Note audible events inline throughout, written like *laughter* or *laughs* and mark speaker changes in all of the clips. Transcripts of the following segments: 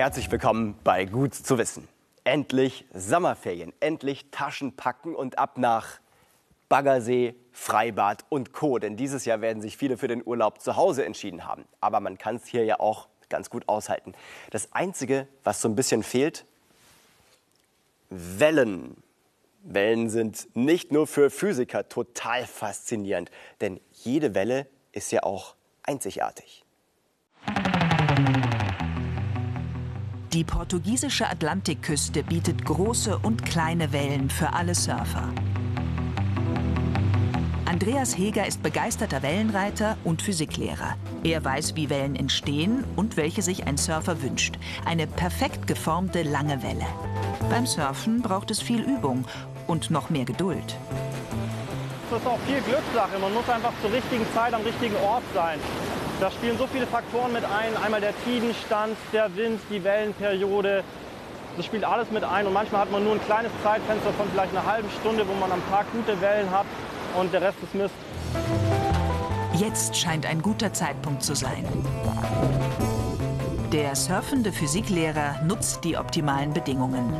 Speaker 1: Herzlich willkommen bei Gut zu wissen. Endlich Sommerferien, endlich Taschen packen und ab nach Baggersee, Freibad und Co. Denn dieses Jahr werden sich viele für den Urlaub zu Hause entschieden haben. Aber man kann es hier ja auch ganz gut aushalten. Das Einzige, was so ein bisschen fehlt, Wellen. Wellen sind nicht nur für Physiker total faszinierend, denn jede Welle ist ja auch einzigartig.
Speaker 2: Die portugiesische Atlantikküste bietet große und kleine Wellen für alle Surfer. Andreas Heger ist begeisterter Wellenreiter und Physiklehrer. Er weiß, wie Wellen entstehen und welche sich ein Surfer wünscht. Eine perfekt geformte lange Welle. Beim Surfen braucht es viel Übung und noch mehr Geduld.
Speaker 3: Das ist auch viel Glückssache. Man muss einfach zur richtigen Zeit am richtigen Ort sein. Da spielen so viele Faktoren mit ein. Einmal der Tidenstand, der Wind, die Wellenperiode. Das spielt alles mit ein. Und manchmal hat man nur ein kleines Zeitfenster von vielleicht einer halben Stunde, wo man am Tag gute Wellen hat. Und der Rest ist Mist.
Speaker 2: Jetzt scheint ein guter Zeitpunkt zu sein. Der surfende Physiklehrer nutzt die optimalen Bedingungen.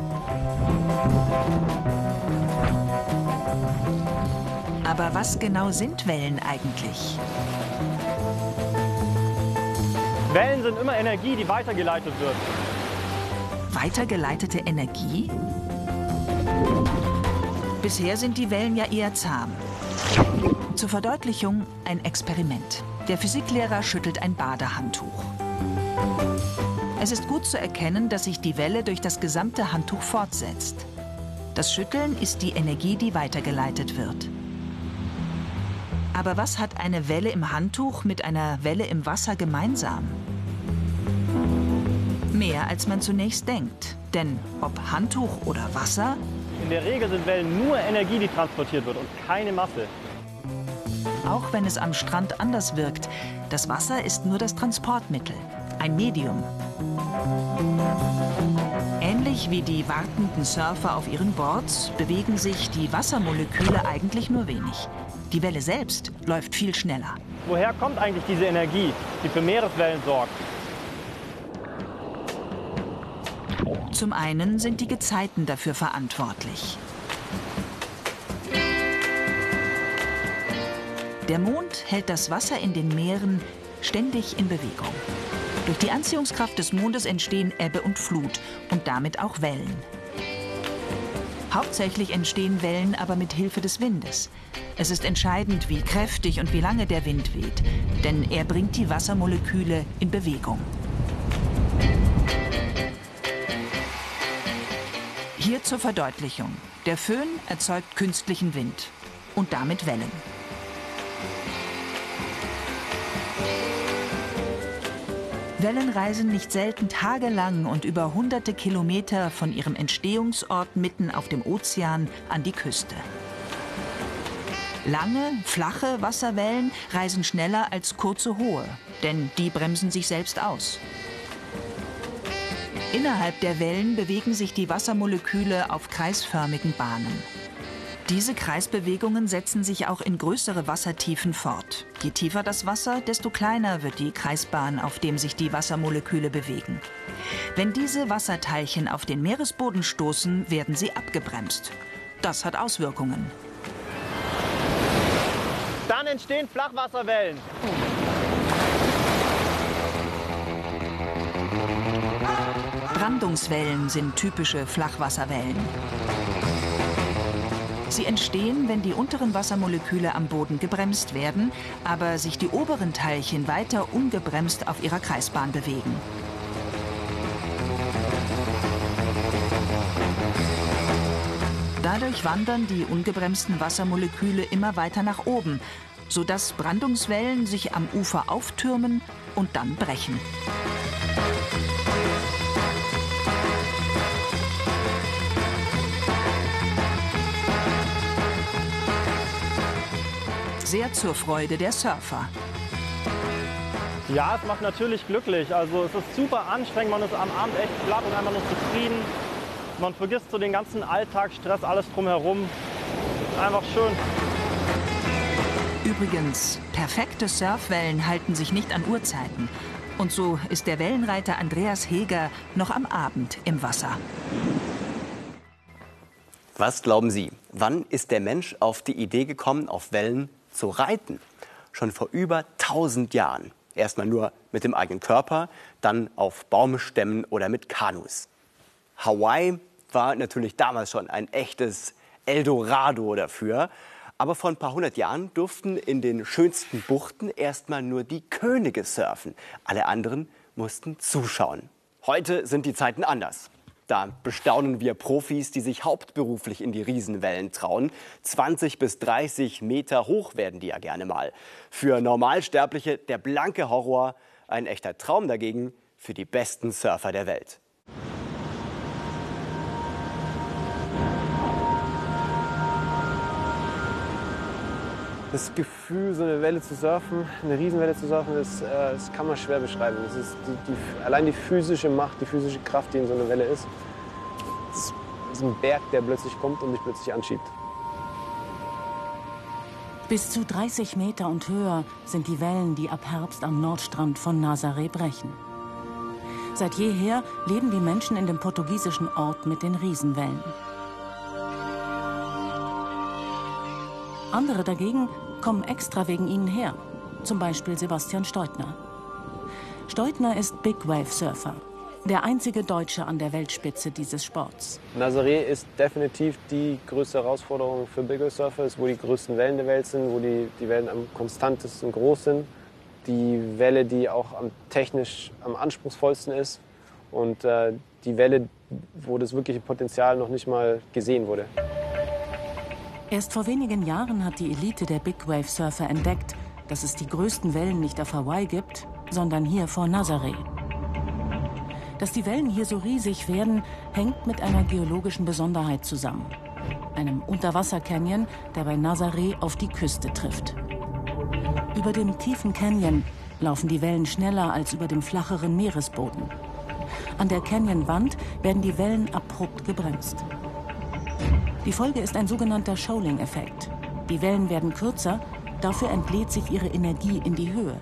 Speaker 2: Aber was genau sind Wellen eigentlich?
Speaker 3: Wellen sind immer Energie, die weitergeleitet wird.
Speaker 2: Weitergeleitete Energie? Bisher sind die Wellen ja eher zahm. Zur Verdeutlichung ein Experiment. Der Physiklehrer schüttelt ein Badehandtuch. Es ist gut zu erkennen, dass sich die Welle durch das gesamte Handtuch fortsetzt. Das Schütteln ist die Energie, die weitergeleitet wird. Aber was hat eine Welle im Handtuch mit einer Welle im Wasser gemeinsam? Mehr als man zunächst denkt. Denn ob Handtuch oder Wasser,
Speaker 3: In der Regel sind Wellen nur Energie, die transportiert wird und keine Masse.
Speaker 2: auch wenn es am Strand anders wirkt, das Wasser ist nur das Transportmittel, ein Medium. Ähnlich wie die wartenden Surfer auf ihren Boards bewegen sich die Wassermoleküle eigentlich nur wenig. Die Welle selbst läuft viel schneller.
Speaker 3: Woher kommt eigentlich diese Energie, die für Meereswellen sorgt?
Speaker 2: Zum einen sind die Gezeiten dafür verantwortlich. Der Mond hält das Wasser in den Meeren ständig in Bewegung. Durch die Anziehungskraft des Mondes entstehen Ebbe und Flut und damit auch Wellen. Hauptsächlich entstehen Wellen aber mit Hilfe des Windes. Es ist entscheidend, wie kräftig und wie lange der Wind weht, denn er bringt die Wassermoleküle in Bewegung. Hier zur Verdeutlichung. Der Föhn erzeugt künstlichen Wind und damit Wellen. Wellen reisen nicht selten tagelang und über hunderte Kilometer von ihrem Entstehungsort mitten auf dem Ozean an die Küste. Lange, flache Wasserwellen reisen schneller als kurze, hohe, denn die bremsen sich selbst aus. Innerhalb der Wellen bewegen sich die Wassermoleküle auf kreisförmigen Bahnen. Diese Kreisbewegungen setzen sich auch in größere Wassertiefen fort. Je tiefer das Wasser, desto kleiner wird die Kreisbahn, auf dem sich die Wassermoleküle bewegen. Wenn diese Wasserteilchen auf den Meeresboden stoßen, werden sie abgebremst. Das hat Auswirkungen.
Speaker 3: Dann entstehen Flachwasserwellen.
Speaker 2: Brandungswellen sind typische Flachwasserwellen. Sie entstehen, wenn die unteren Wassermoleküle am Boden gebremst werden, aber sich die oberen Teilchen weiter ungebremst auf ihrer Kreisbahn bewegen. Dadurch wandern die ungebremsten Wassermoleküle immer weiter nach oben, sodass Brandungswellen sich am Ufer auftürmen und dann brechen. Sehr zur Freude der Surfer.
Speaker 3: Ja, es macht natürlich glücklich. Also es ist super anstrengend, man ist am Abend echt platt und einfach nur zufrieden. Man vergisst so den ganzen Alltagsstress, alles drumherum. Einfach schön.
Speaker 2: Übrigens, perfekte Surfwellen halten sich nicht an Uhrzeiten.
Speaker 4: Und so ist der Wellenreiter Andreas Heger noch am Abend im Wasser.
Speaker 1: Was glauben Sie, wann ist der Mensch auf die Idee gekommen, auf Wellen zu reiten? Schon vor über 1000 Jahren. Erstmal nur mit dem eigenen Körper, dann auf Baumstämmen oder mit Kanus. Hawaii war natürlich damals schon ein echtes Eldorado dafür. Aber vor ein paar hundert Jahren durften in den schönsten Buchten erstmal nur die Könige surfen. Alle anderen mussten zuschauen. Heute sind die Zeiten anders. Da bestaunen wir Profis, die sich hauptberuflich in die Riesenwellen trauen. 20 bis 30 Meter hoch werden die ja gerne mal. Für Normalsterbliche der blanke Horror, ein echter Traum dagegen für die besten Surfer der Welt.
Speaker 5: Das Gefühl, so eine Welle zu surfen, eine Riesenwelle zu surfen, das, äh, das kann man schwer beschreiben. Das ist die, die, allein die physische Macht, die physische Kraft, die in so einer Welle ist. Das ist ein Berg, der plötzlich kommt und dich plötzlich anschiebt.
Speaker 6: Bis zu 30 Meter und höher sind die Wellen, die ab Herbst am Nordstrand von Nazaré brechen. Seit jeher leben die Menschen in dem portugiesischen Ort mit den Riesenwellen. Andere dagegen kommen extra wegen ihnen her, zum Beispiel Sebastian Steutner. Steutner ist Big Wave Surfer, der einzige Deutsche an der Weltspitze dieses Sports.
Speaker 5: Nazaré ist definitiv die größte Herausforderung für Big Wave Surfer, wo die größten Wellen der Welt sind, wo die, die Wellen am konstantesten groß sind. Die Welle, die auch am technisch am anspruchsvollsten ist und äh, die Welle, wo das wirkliche Potenzial noch nicht mal gesehen wurde.
Speaker 6: Erst vor wenigen Jahren hat die Elite der Big Wave Surfer entdeckt, dass es die größten Wellen nicht auf Hawaii gibt, sondern hier vor Nazaré. Dass die Wellen hier so riesig werden, hängt mit einer geologischen Besonderheit zusammen. Einem Unterwassercanyon, der bei Nazaré auf die Küste trifft. Über dem tiefen Canyon laufen die Wellen schneller als über dem flacheren Meeresboden. An der Canyonwand werden die Wellen abrupt gebremst. Die Folge ist ein sogenannter Shoaling-Effekt. Die Wellen werden kürzer, dafür entlädt sich ihre Energie in die Höhe.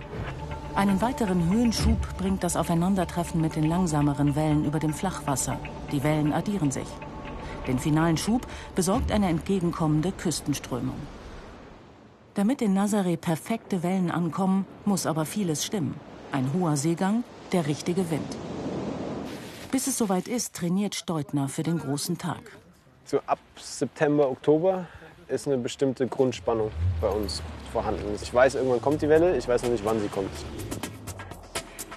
Speaker 6: Einen weiteren Höhenschub bringt das Aufeinandertreffen mit den langsameren Wellen über dem Flachwasser. Die Wellen addieren sich. Den finalen Schub besorgt eine entgegenkommende Küstenströmung. Damit in Nazaré perfekte Wellen ankommen, muss aber vieles stimmen. Ein hoher Seegang, der richtige Wind. Bis es soweit ist, trainiert Steutner für den großen Tag
Speaker 5: so ab September, Oktober ist eine bestimmte Grundspannung bei uns vorhanden. Ich weiß, irgendwann kommt die Welle, ich weiß noch nicht, wann sie kommt.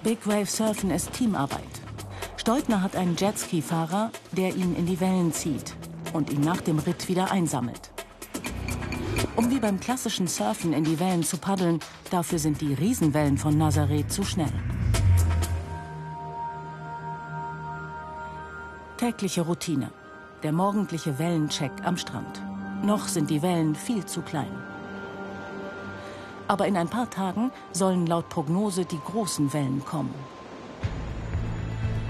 Speaker 6: Big Wave Surfen ist Teamarbeit. Steutner hat einen Jetski-Fahrer, der ihn in die Wellen zieht und ihn nach dem Ritt wieder einsammelt. Um wie beim klassischen Surfen in die Wellen zu paddeln, dafür sind die Riesenwellen von Nazareth zu schnell. Tägliche Routine der morgendliche Wellencheck am Strand. Noch sind die Wellen viel zu klein. Aber in ein paar Tagen sollen laut Prognose die großen Wellen kommen.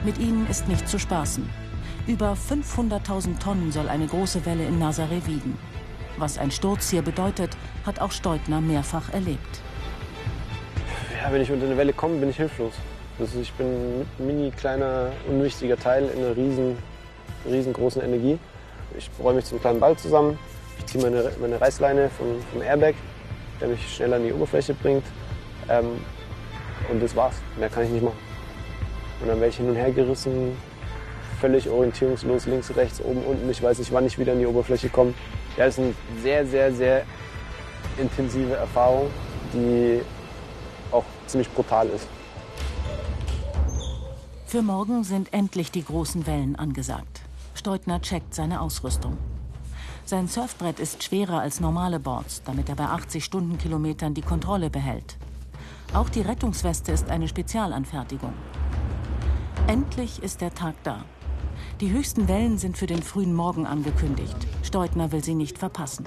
Speaker 6: Mit ihnen ist nicht zu spaßen. Über 500.000 Tonnen soll eine große Welle in Nazaré wiegen. Was ein Sturz hier bedeutet, hat auch Steutner mehrfach erlebt.
Speaker 5: Ja, wenn ich unter eine Welle komme, bin ich hilflos. Also ich bin ein mini kleiner, unwichtiger Teil in einer riesen riesengroßen Energie. Ich räume mich zum kleinen Ball zusammen, ich ziehe meine, meine Reißleine vom, vom Airbag, der mich schneller an die Oberfläche bringt. Ähm, und das war's. Mehr kann ich nicht machen. Und dann werde ich hin und her gerissen, völlig orientierungslos, links, rechts, oben, unten. Ich weiß nicht, wann ich wieder an die Oberfläche komme. Ja, das ist eine sehr, sehr, sehr intensive Erfahrung, die auch ziemlich brutal ist.
Speaker 6: Für morgen sind endlich die großen Wellen angesagt. Steutner checkt seine Ausrüstung. Sein Surfbrett ist schwerer als normale Boards, damit er bei 80 Stundenkilometern die Kontrolle behält. Auch die Rettungsweste ist eine Spezialanfertigung. Endlich ist der Tag da. Die höchsten Wellen sind für den frühen Morgen angekündigt. Steutner will sie nicht verpassen.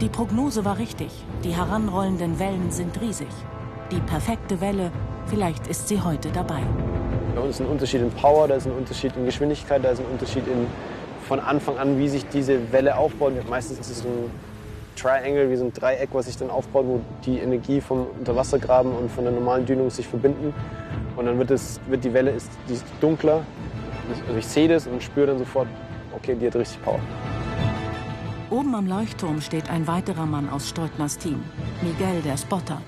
Speaker 6: Die Prognose war richtig. Die heranrollenden Wellen sind riesig. Die perfekte Welle Vielleicht ist sie heute dabei.
Speaker 5: Bei uns ist ein Unterschied in Power, da ist ein Unterschied in Geschwindigkeit, da ist ein Unterschied in, von Anfang an, wie sich diese Welle aufbaut. Meistens ist es ein Triangle, wie so ein Dreieck, was sich dann aufbaut, wo die Energie vom Unterwassergraben und von der normalen Dünung sich verbinden. Und dann wird, es, wird die Welle ist, die ist dunkler. Also ich sehe das und spüre dann sofort, okay, die hat richtig Power.
Speaker 6: Oben am Leuchtturm steht ein weiterer Mann aus Steutners Team, Miguel, der Spotter.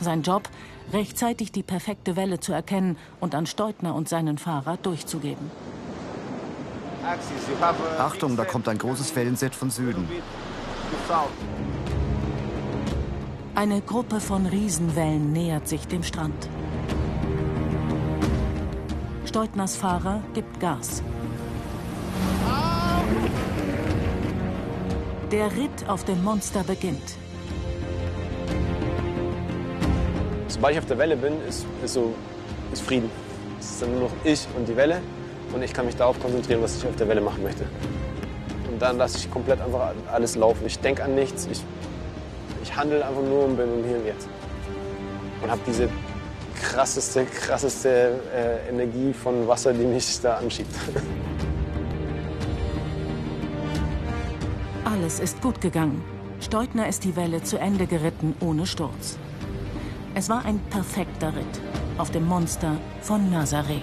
Speaker 6: Sein Job, rechtzeitig die perfekte Welle zu erkennen und an Steutner und seinen Fahrer durchzugeben.
Speaker 7: Achtung, da kommt ein großes Wellenset von Süden.
Speaker 6: Eine Gruppe von Riesenwellen nähert sich dem Strand. Steutners Fahrer gibt Gas. Der Ritt auf dem Monster beginnt.
Speaker 5: Sobald ich auf der Welle bin, ist, ist, so, ist Frieden. Es ist dann nur noch ich und die Welle und ich kann mich darauf konzentrieren, was ich auf der Welle machen möchte. Und dann lasse ich komplett einfach alles laufen. Ich denke an nichts, ich, ich handle einfach nur und bin im Hier und Jetzt. Und habe diese krasseste, krasseste äh, Energie von Wasser, die mich da anschiebt.
Speaker 6: Alles ist gut gegangen. Steutner ist die Welle zu Ende geritten ohne Sturz. Es war ein perfekter Ritt auf dem Monster von Nazaré.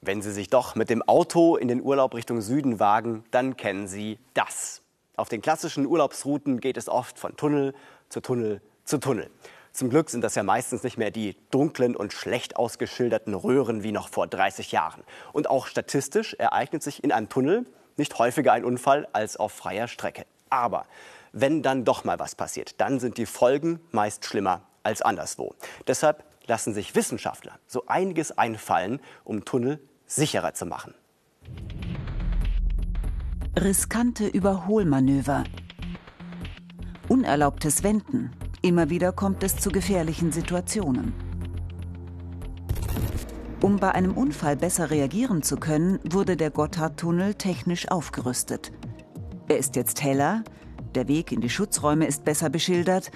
Speaker 1: Wenn Sie sich doch mit dem Auto in den Urlaub Richtung Süden wagen, dann kennen Sie das. Auf den klassischen Urlaubsrouten geht es oft von Tunnel zu Tunnel zu Tunnel. Zum Glück sind das ja meistens nicht mehr die dunklen und schlecht ausgeschilderten Röhren wie noch vor 30 Jahren. Und auch statistisch ereignet sich in einem Tunnel nicht häufiger ein Unfall als auf freier Strecke. Aber wenn dann doch mal was passiert, dann sind die Folgen meist schlimmer als anderswo. Deshalb lassen sich Wissenschaftler so einiges einfallen, um Tunnel sicherer zu machen.
Speaker 4: Riskante Überholmanöver. Unerlaubtes Wenden. Immer wieder kommt es zu gefährlichen Situationen. Um bei einem Unfall besser reagieren zu können, wurde der Gotthardtunnel technisch aufgerüstet. Er ist jetzt heller, der Weg in die Schutzräume ist besser beschildert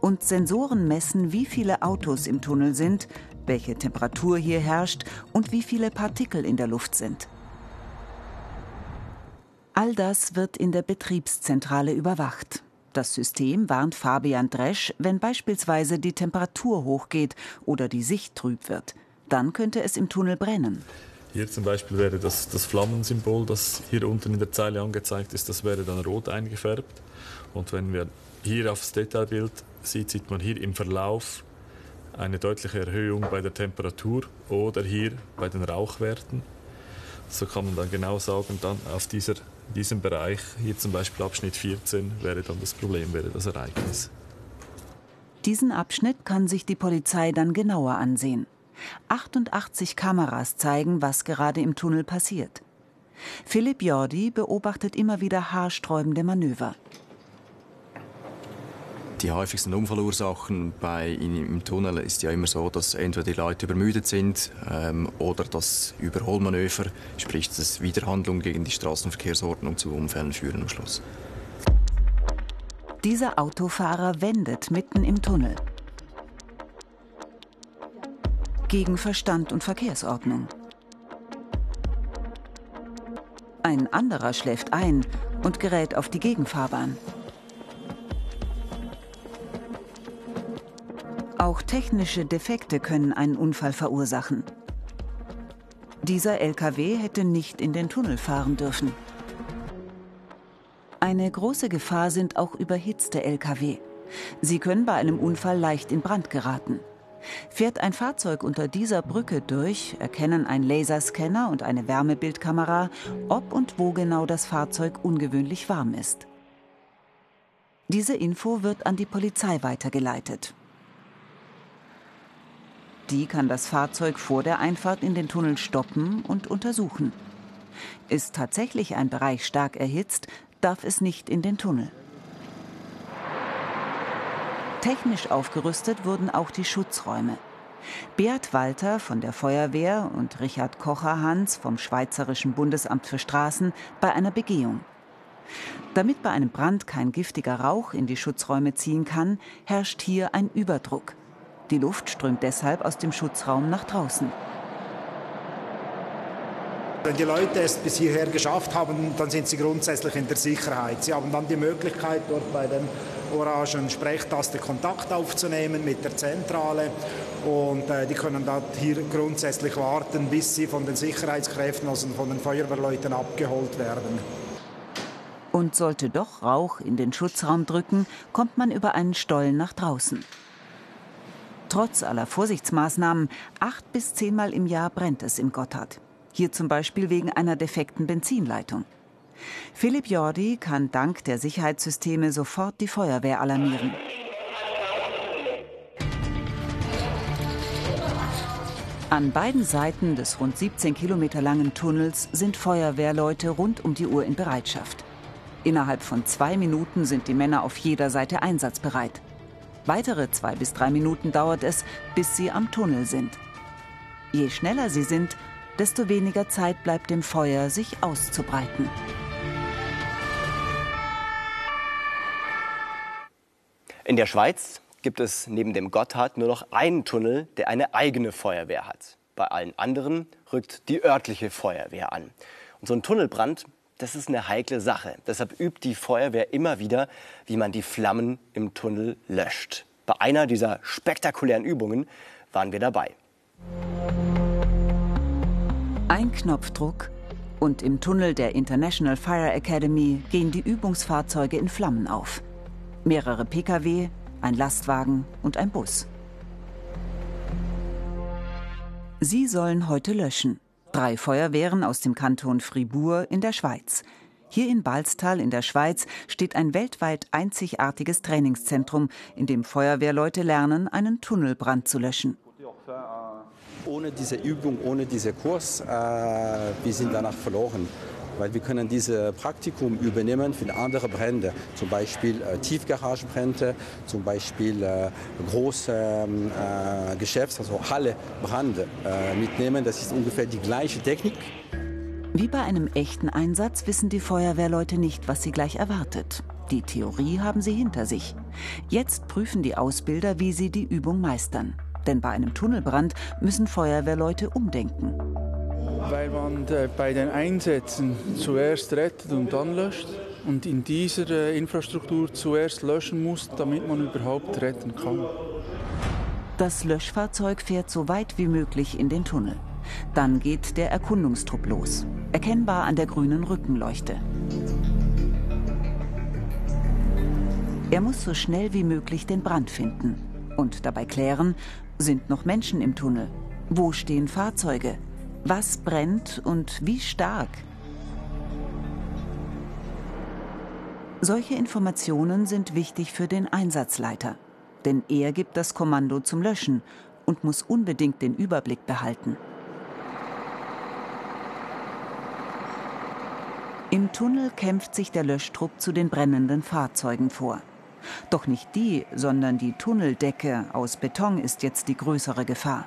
Speaker 4: und Sensoren messen, wie viele Autos im Tunnel sind, welche Temperatur hier herrscht und wie viele Partikel in der Luft sind. All das wird in der Betriebszentrale überwacht. Das System warnt Fabian Dresch, wenn beispielsweise die Temperatur hochgeht oder die Sicht trüb wird. Dann könnte es im Tunnel brennen.
Speaker 8: Hier zum Beispiel wäre das, das Flammensymbol, das hier unten in der Zeile angezeigt ist, das wäre dann rot eingefärbt. Und wenn wir hier aufs Detailbild sieht, sieht man hier im Verlauf eine deutliche Erhöhung bei der Temperatur oder hier bei den Rauchwerten. So kann man dann genau sagen, dann auf dieser, diesem Bereich, hier zum Beispiel Abschnitt 14, wäre dann das Problem, wäre das Ereignis.
Speaker 4: Diesen Abschnitt kann sich die Polizei dann genauer ansehen. 88 Kameras zeigen, was gerade im Tunnel passiert. Philipp Jordi beobachtet immer wieder haarsträubende Manöver.
Speaker 9: Die häufigsten Unfallursachen bei, im Tunnel ist ja immer so, dass entweder die Leute übermüdet sind ähm, oder das Überholmanöver, sprich das Widerhandlung gegen die Straßenverkehrsordnung zu Unfällen führen am Schluss.
Speaker 4: Dieser Autofahrer wendet mitten im Tunnel. Gegen Verstand und Verkehrsordnung. Ein anderer schläft ein und gerät auf die Gegenfahrbahn. Auch technische Defekte können einen Unfall verursachen. Dieser LKW hätte nicht in den Tunnel fahren dürfen. Eine große Gefahr sind auch überhitzte Lkw. Sie können bei einem Unfall leicht in Brand geraten. Fährt ein Fahrzeug unter dieser Brücke durch, erkennen ein Laserscanner und eine Wärmebildkamera, ob und wo genau das Fahrzeug ungewöhnlich warm ist. Diese Info wird an die Polizei weitergeleitet. Die kann das Fahrzeug vor der Einfahrt in den Tunnel stoppen und untersuchen. Ist tatsächlich ein Bereich stark erhitzt, darf es nicht in den Tunnel. Technisch aufgerüstet wurden auch die Schutzräume. Beat Walter von der Feuerwehr und Richard Kocher-Hans vom Schweizerischen Bundesamt für Straßen bei einer Begehung. Damit bei einem Brand kein giftiger Rauch in die Schutzräume ziehen kann, herrscht hier ein Überdruck. Die Luft strömt deshalb aus dem Schutzraum nach draußen.
Speaker 10: Wenn die Leute es bis hierher geschafft haben, dann sind sie grundsätzlich in der Sicherheit. Sie haben dann die Möglichkeit, dort bei den orangen Sprechtaste Kontakt aufzunehmen mit der Zentrale und äh, die können dann hier grundsätzlich warten, bis sie von den Sicherheitskräften, also von den Feuerwehrleuten abgeholt werden.
Speaker 4: Und sollte doch Rauch in den Schutzraum drücken, kommt man über einen Stollen nach draußen. Trotz aller Vorsichtsmaßnahmen, acht bis zehnmal im Jahr brennt es im Gotthard. Hier zum Beispiel wegen einer defekten Benzinleitung. Philipp Jordi kann dank der Sicherheitssysteme sofort die Feuerwehr alarmieren. An beiden Seiten des rund 17 Kilometer langen Tunnels sind Feuerwehrleute rund um die Uhr in Bereitschaft. Innerhalb von zwei Minuten sind die Männer auf jeder Seite einsatzbereit. Weitere zwei bis drei Minuten dauert es, bis sie am Tunnel sind. Je schneller sie sind, desto weniger Zeit bleibt dem Feuer, sich auszubreiten.
Speaker 1: In der Schweiz gibt es neben dem Gotthard nur noch einen Tunnel, der eine eigene Feuerwehr hat. Bei allen anderen rückt die örtliche Feuerwehr an. Und so ein Tunnelbrand, das ist eine heikle Sache. Deshalb übt die Feuerwehr immer wieder, wie man die Flammen im Tunnel löscht. Bei einer dieser spektakulären Übungen waren wir dabei.
Speaker 4: Ein Knopfdruck und im Tunnel der International Fire Academy gehen die Übungsfahrzeuge in Flammen auf. Mehrere Pkw, ein Lastwagen und ein Bus. Sie sollen heute löschen. Drei Feuerwehren aus dem Kanton Fribourg in der Schweiz. Hier in Balztal in der Schweiz steht ein weltweit einzigartiges Trainingszentrum, in dem Feuerwehrleute lernen, einen Tunnelbrand zu löschen
Speaker 11: ohne diese Übung, ohne diesen Kurs, äh, wir sind danach verloren. Weil wir können dieses Praktikum übernehmen für andere Brände, zum Beispiel äh, Tiefgaragenbrände, zum Beispiel äh, große ähm, äh, Geschäfts-, also Hallebrände äh, mitnehmen. Das ist ungefähr die gleiche Technik.
Speaker 4: Wie bei einem echten Einsatz wissen die Feuerwehrleute nicht, was sie gleich erwartet. Die Theorie haben sie hinter sich. Jetzt prüfen die Ausbilder, wie sie die Übung meistern. Denn bei einem Tunnelbrand müssen Feuerwehrleute umdenken.
Speaker 12: Weil man äh, bei den Einsätzen zuerst rettet und dann löscht und in dieser äh, Infrastruktur zuerst löschen muss, damit man überhaupt retten kann.
Speaker 4: Das Löschfahrzeug fährt so weit wie möglich in den Tunnel. Dann geht der Erkundungstrupp los, erkennbar an der grünen Rückenleuchte. Er muss so schnell wie möglich den Brand finden und dabei klären, sind noch Menschen im Tunnel? Wo stehen Fahrzeuge? Was brennt und wie stark? Solche Informationen sind wichtig für den Einsatzleiter, denn er gibt das Kommando zum Löschen und muss unbedingt den Überblick behalten. Im Tunnel kämpft sich der Löschtrupp zu den brennenden Fahrzeugen vor. Doch nicht die, sondern die Tunneldecke aus Beton ist jetzt die größere Gefahr.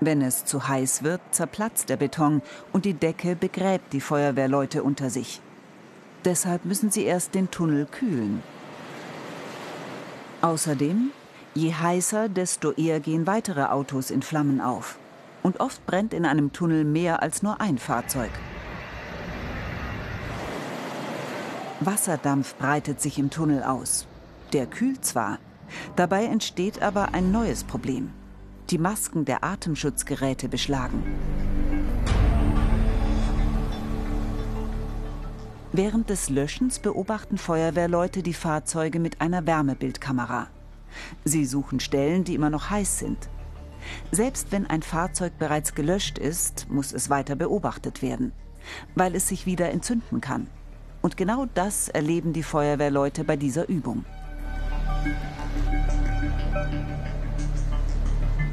Speaker 4: Wenn es zu heiß wird, zerplatzt der Beton und die Decke begräbt die Feuerwehrleute unter sich. Deshalb müssen sie erst den Tunnel kühlen. Außerdem, je heißer, desto eher gehen weitere Autos in Flammen auf. Und oft brennt in einem Tunnel mehr als nur ein Fahrzeug. Wasserdampf breitet sich im Tunnel aus. Der kühlt zwar, dabei entsteht aber ein neues Problem. Die Masken der Atemschutzgeräte beschlagen. Während des Löschens beobachten Feuerwehrleute die Fahrzeuge mit einer Wärmebildkamera. Sie suchen Stellen, die immer noch heiß sind. Selbst wenn ein Fahrzeug bereits gelöscht ist, muss es weiter beobachtet werden, weil es sich wieder entzünden kann. Und genau das erleben die Feuerwehrleute bei dieser Übung.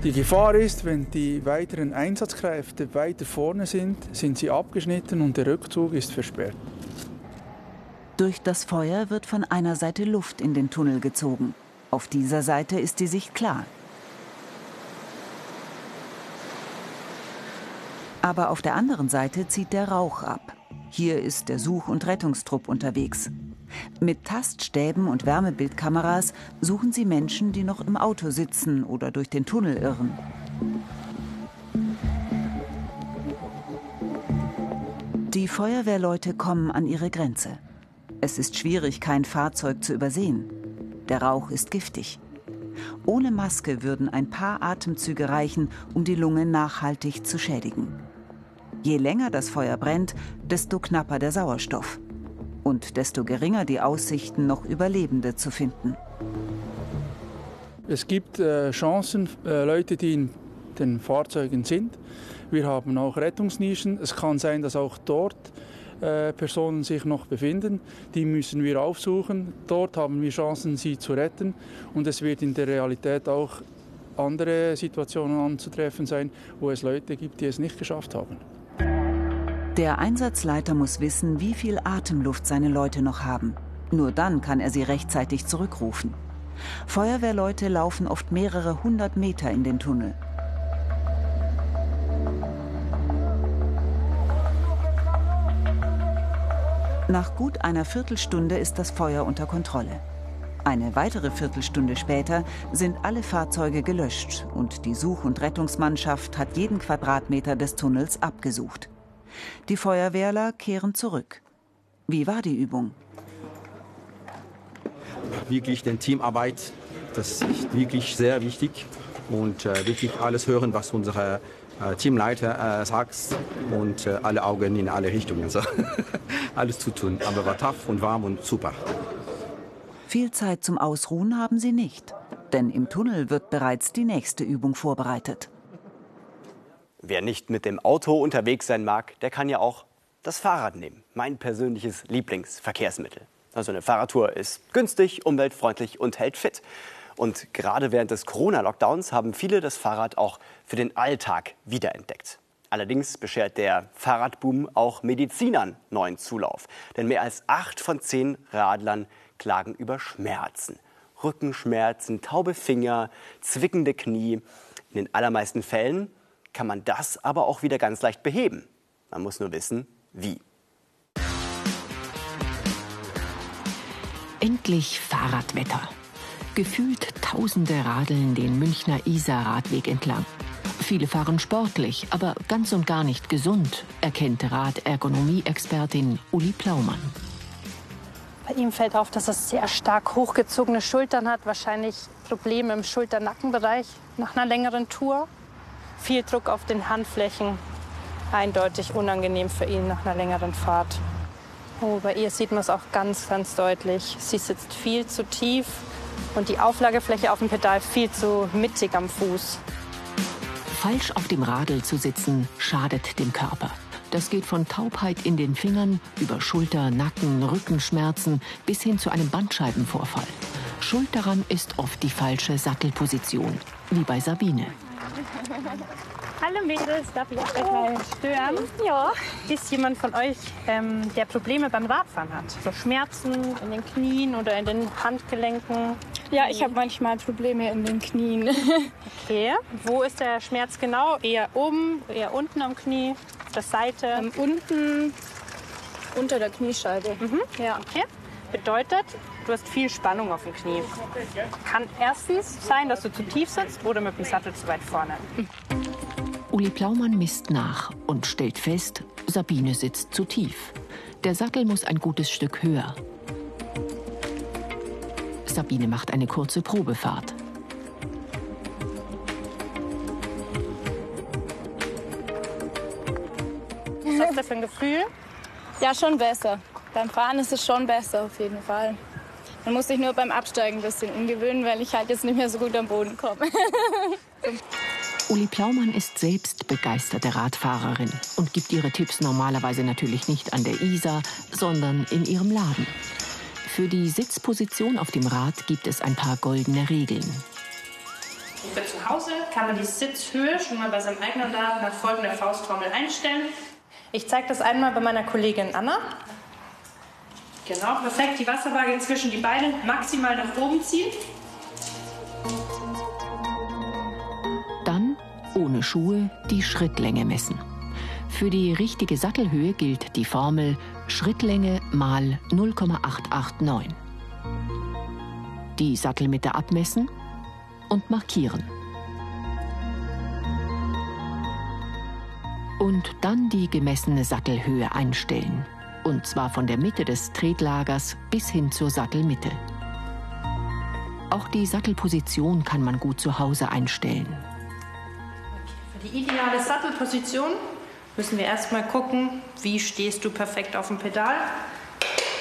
Speaker 12: Die Gefahr ist, wenn die weiteren Einsatzkräfte weiter vorne sind, sind sie abgeschnitten und der Rückzug ist versperrt.
Speaker 4: Durch das Feuer wird von einer Seite Luft in den Tunnel gezogen. Auf dieser Seite ist die Sicht klar. Aber auf der anderen Seite zieht der Rauch ab. Hier ist der Such- und Rettungstrupp unterwegs. Mit Taststäben und Wärmebildkameras suchen sie Menschen, die noch im Auto sitzen oder durch den Tunnel irren. Die Feuerwehrleute kommen an ihre Grenze. Es ist schwierig, kein Fahrzeug zu übersehen. Der Rauch ist giftig. Ohne Maske würden ein paar Atemzüge reichen, um die Lunge nachhaltig zu schädigen. Je länger das Feuer brennt, desto knapper der Sauerstoff. Und desto geringer die Aussichten, noch Überlebende zu finden.
Speaker 12: Es gibt äh, Chancen, äh, Leute, die in den Fahrzeugen sind. Wir haben auch Rettungsnischen. Es kann sein, dass auch dort äh, Personen sich noch befinden. Die müssen wir aufsuchen. Dort haben wir Chancen, sie zu retten. Und es wird in der Realität auch andere Situationen anzutreffen sein, wo es Leute gibt, die es nicht geschafft haben.
Speaker 4: Der Einsatzleiter muss wissen, wie viel Atemluft seine Leute noch haben. Nur dann kann er sie rechtzeitig zurückrufen. Feuerwehrleute laufen oft mehrere hundert Meter in den Tunnel. Nach gut einer Viertelstunde ist das Feuer unter Kontrolle. Eine weitere Viertelstunde später sind alle Fahrzeuge gelöscht und die Such- und Rettungsmannschaft hat jeden Quadratmeter des Tunnels abgesucht. Die Feuerwehrler kehren zurück. Wie war die Übung?
Speaker 11: Wirklich den Teamarbeit, das ist wirklich sehr wichtig und äh, wirklich alles hören, was unsere äh, Teamleiter äh, sagt und äh, alle Augen in alle Richtungen. So. *laughs* alles zu tun, aber war tough und warm und super.
Speaker 4: Viel Zeit zum Ausruhen haben sie nicht, denn im Tunnel wird bereits die nächste Übung vorbereitet.
Speaker 1: Wer nicht mit dem Auto unterwegs sein mag, der kann ja auch das Fahrrad nehmen. Mein persönliches Lieblingsverkehrsmittel. Also eine Fahrradtour ist günstig, umweltfreundlich und hält fit. Und gerade während des Corona-Lockdowns haben viele das Fahrrad auch für den Alltag wiederentdeckt. Allerdings beschert der Fahrradboom auch Medizinern neuen Zulauf. Denn mehr als acht von zehn Radlern klagen über Schmerzen. Rückenschmerzen, taube Finger, zwickende Knie. In den allermeisten Fällen kann man das aber auch wieder ganz leicht beheben. Man muss nur wissen, wie.
Speaker 13: Endlich Fahrradwetter. Gefühlt Tausende radeln den Münchner Isar-Radweg entlang. Viele fahren sportlich, aber ganz und gar nicht gesund, erkennt Radergonomie-Expertin Uli Plaumann.
Speaker 14: Bei ihm fällt auf, dass er sehr stark hochgezogene Schultern hat, wahrscheinlich Probleme im Schulter-Nackenbereich nach einer längeren Tour. Viel Druck auf den Handflächen, eindeutig unangenehm für ihn nach einer längeren Fahrt. Oh, bei ihr sieht man es auch ganz, ganz deutlich. Sie sitzt viel zu tief und die Auflagefläche auf dem Pedal viel zu mittig am Fuß.
Speaker 13: Falsch auf dem Radl zu sitzen schadet dem Körper. Das geht von Taubheit in den Fingern über Schulter, Nacken, Rückenschmerzen bis hin zu einem Bandscheibenvorfall. Schuld daran ist oft die falsche Sattelposition, wie bei Sabine.
Speaker 14: Hallo Mädels, darf ich euch mal stören? Ja. Ist jemand von euch, ähm, der Probleme beim Radfahren hat? So Schmerzen in den Knien oder in den Handgelenken?
Speaker 15: Ja, ich habe manchmal Probleme in den Knien. *laughs*
Speaker 14: Okay. Wo ist der Schmerz genau? Eher oben, eher unten am Knie, auf der Seite?
Speaker 15: Ähm, unten unter der Kniescheibe.
Speaker 14: Mhm. Ja. Okay. Bedeutet, du hast viel Spannung auf dem Knie. Kann erstens sein, dass du zu tief sitzt oder mit dem Sattel zu weit vorne.
Speaker 13: Uli Plaumann misst nach und stellt fest, Sabine sitzt zu tief. Der Sattel muss ein gutes Stück höher. Sabine macht eine kurze Probefahrt.
Speaker 14: Was hast du für ein Gefühl?
Speaker 15: Ja, schon besser. Beim Fahren ist es schon besser, auf jeden Fall. Man muss sich nur beim Absteigen ein bisschen umgewöhnen, weil ich halt jetzt nicht mehr so gut am Boden komme. *laughs*
Speaker 13: Uli Plaumann ist selbst begeisterte Radfahrerin und gibt ihre Tipps normalerweise natürlich nicht an der Isar, sondern in ihrem Laden. Für die Sitzposition auf dem Rad gibt es ein paar goldene Regeln.
Speaker 14: Für zu Hause kann man die Sitzhöhe schon mal bei seinem eigenen Laden nach folgender Faustformel einstellen. Ich zeige das einmal bei meiner Kollegin Anna. Genau, perfekt. Die Wasserwaage zwischen die Beine maximal nach oben ziehen.
Speaker 13: Dann, ohne Schuhe, die Schrittlänge messen. Für die richtige Sattelhöhe gilt die Formel Schrittlänge mal 0,889. Die Sattelmitte abmessen und markieren. Und dann die gemessene Sattelhöhe einstellen. Und zwar von der Mitte des Tretlagers bis hin zur Sattelmitte. Auch die Sattelposition kann man gut zu Hause einstellen.
Speaker 14: Für die ideale Sattelposition müssen wir erstmal gucken, wie stehst du perfekt auf dem Pedal.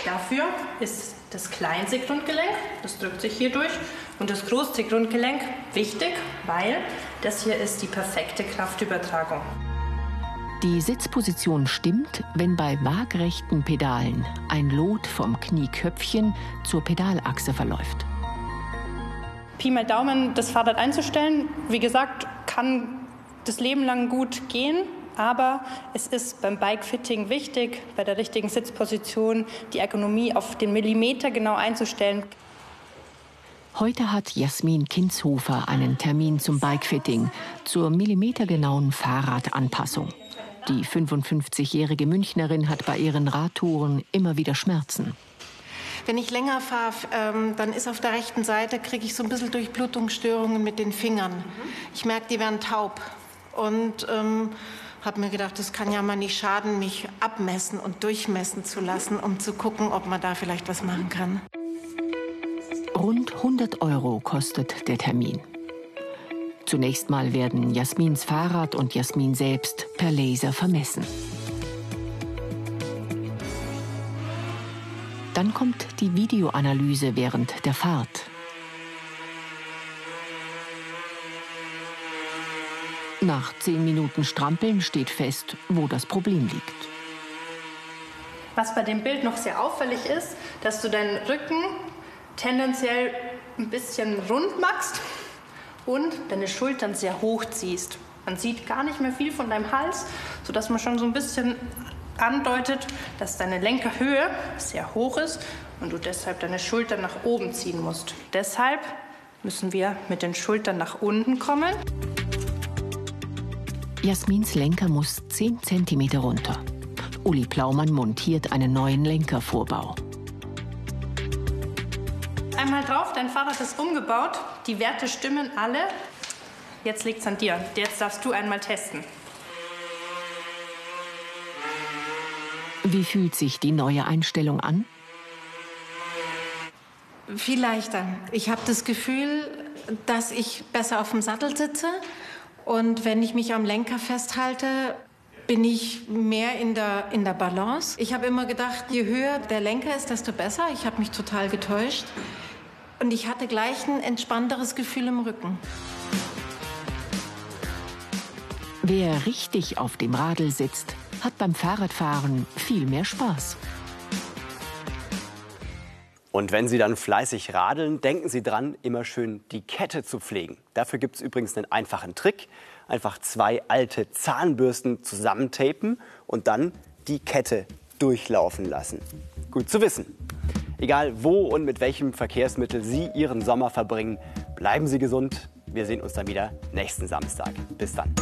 Speaker 14: Dafür ist das kleinste Grundgelenk, das drückt sich hier durch, und das große Grundgelenk wichtig, weil das hier ist die perfekte Kraftübertragung.
Speaker 13: Die Sitzposition stimmt, wenn bei waagrechten Pedalen ein Lot vom Knieköpfchen zur Pedalachse verläuft.
Speaker 14: Pi mal Daumen das Fahrrad einzustellen, wie gesagt, kann das Leben lang gut gehen, aber es ist beim Bikefitting wichtig, bei der richtigen Sitzposition die Ergonomie auf den Millimeter genau einzustellen.
Speaker 13: Heute hat Jasmin Kinshofer einen Termin zum Bikefitting, zur millimetergenauen Fahrradanpassung. Die 55-jährige Münchnerin hat bei ihren Radtouren immer wieder Schmerzen.
Speaker 16: Wenn ich länger fahre, ähm, dann ist auf der rechten Seite, kriege ich so ein bisschen Durchblutungsstörungen mit den Fingern. Ich merke, die werden taub. Und ähm, habe mir gedacht, das kann ja mal nicht schaden, mich abmessen und durchmessen zu lassen, um zu gucken, ob man da vielleicht was machen kann.
Speaker 13: Rund 100 Euro kostet der Termin. Zunächst mal werden Jasmins Fahrrad und Jasmin selbst per Laser vermessen. Dann kommt die Videoanalyse während der Fahrt. Nach zehn Minuten Strampeln steht fest, wo das Problem liegt.
Speaker 14: Was bei dem Bild noch sehr auffällig ist, dass du deinen Rücken tendenziell ein bisschen rund machst und deine Schultern sehr hoch ziehst. Man sieht gar nicht mehr viel von deinem Hals, sodass man schon so ein bisschen andeutet, dass deine Lenkerhöhe sehr hoch ist und du deshalb deine Schultern nach oben ziehen musst. Deshalb müssen wir mit den Schultern nach unten kommen.
Speaker 13: Jasmins Lenker muss 10 cm runter. Uli Plaumann montiert einen neuen Lenkervorbau.
Speaker 14: Einmal drauf, dein Fahrrad ist umgebaut, die Werte stimmen alle. Jetzt liegt es an dir. Jetzt darfst du einmal testen.
Speaker 13: Wie fühlt sich die neue Einstellung an?
Speaker 16: Viel leichter. Ich habe das Gefühl, dass ich besser auf dem Sattel sitze. Und wenn ich mich am Lenker festhalte, bin ich mehr in der, in der Balance. Ich habe immer gedacht, je höher der Lenker ist, desto besser. Ich habe mich total getäuscht. Und ich hatte gleich ein entspannteres Gefühl im Rücken.
Speaker 13: Wer richtig auf dem Radl sitzt, hat beim Fahrradfahren viel mehr Spaß.
Speaker 1: Und wenn Sie dann fleißig radeln, denken Sie dran, immer schön die Kette zu pflegen. Dafür gibt es übrigens einen einfachen Trick. Einfach zwei alte Zahnbürsten zusammentapen und dann die Kette durchlaufen lassen. Gut zu wissen. Egal wo und mit welchem Verkehrsmittel Sie Ihren Sommer verbringen, bleiben Sie gesund. Wir sehen uns dann wieder nächsten Samstag. Bis dann.